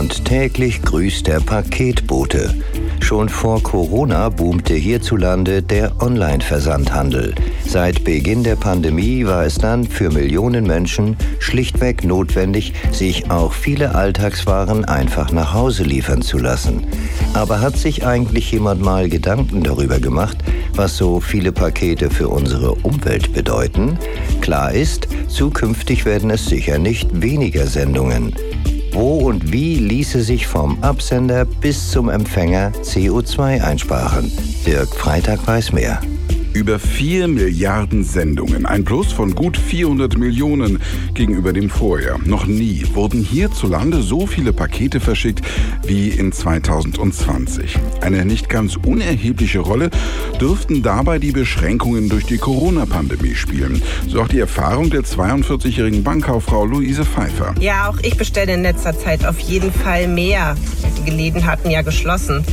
und täglich grüßt der Paketbote. Schon vor Corona boomte hierzulande der Online-Versandhandel. Seit Beginn der Pandemie war es dann für Millionen Menschen schlichtweg notwendig, sich auch viele Alltagswaren einfach nach Hause liefern zu lassen. Aber hat sich eigentlich jemand mal Gedanken darüber gemacht, was so viele Pakete für unsere Umwelt bedeuten? Klar ist, zukünftig werden es sicher nicht weniger Sendungen. Wo und wie ließe sich vom Absender bis zum Empfänger CO2 einsparen? Dirk Freitag weiß mehr. Über 4 Milliarden Sendungen, ein Plus von gut 400 Millionen gegenüber dem Vorjahr. Noch nie wurden hierzulande so viele Pakete verschickt wie in 2020. Eine nicht ganz unerhebliche Rolle dürften dabei die Beschränkungen durch die Corona-Pandemie spielen. So auch die Erfahrung der 42-jährigen Bankkauffrau Luise Pfeiffer. Ja, auch ich bestelle in letzter Zeit auf jeden Fall mehr. Die Läden hatten ja geschlossen.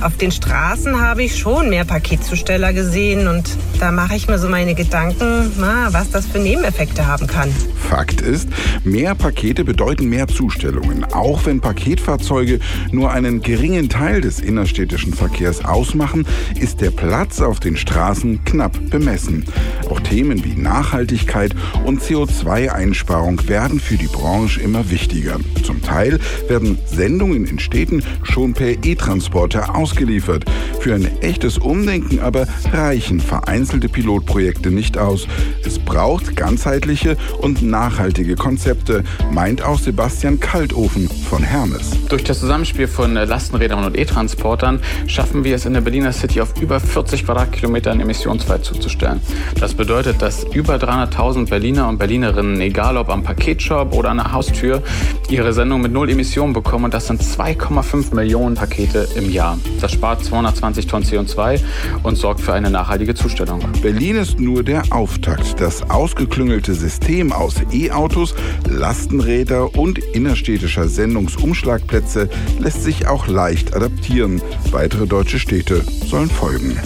Auf den Straßen habe ich schon mehr Paketzusteller gesehen und da mache ich mir so meine Gedanken, was das für Nebeneffekte haben kann. Fakt ist, mehr Pakete bedeuten mehr Zustellungen. Auch wenn Paketfahrzeuge nur einen geringen Teil des innerstädtischen Verkehrs ausmachen, ist der Platz auf den Straßen knapp bemessen. Auch Themen wie Nachhaltigkeit und CO2-Einsparung werden für die Branche immer wichtiger. Zum Teil werden Sendungen in Städten schon per E-Transporter ausgeliefert. Für ein echtes Umdenken aber reichen vereinzelte Pilotprojekte nicht aus. Es braucht ganzheitliche und nachhaltige Konzepte, meint auch Sebastian Kaltofen von Hermes. Durch das Zusammenspiel von Lastenrädern und E-Transportern schaffen wir es in der Berliner City auf über 40 Quadratkilometern emissionsfrei zuzustellen. Das bedeutet, dass über 300.000 Berliner und Berlinerinnen, egal ob am Paketshop oder an der Haustür, ihre Sendung mit null Emissionen bekommen und das sind 2,5 Millionen Pakete im Jahr. Das spart 220 Tonnen CO2 und sorgt für eine nachhaltige Zustellung. Berlin ist nur der Auftakt. Das ausgeklüngelte System aus E-Autos, Lastenräder und innerstädtischer Sendungsumschlagplätze lässt sich auch leicht adaptieren. Weitere deutsche Städte sollen folgen.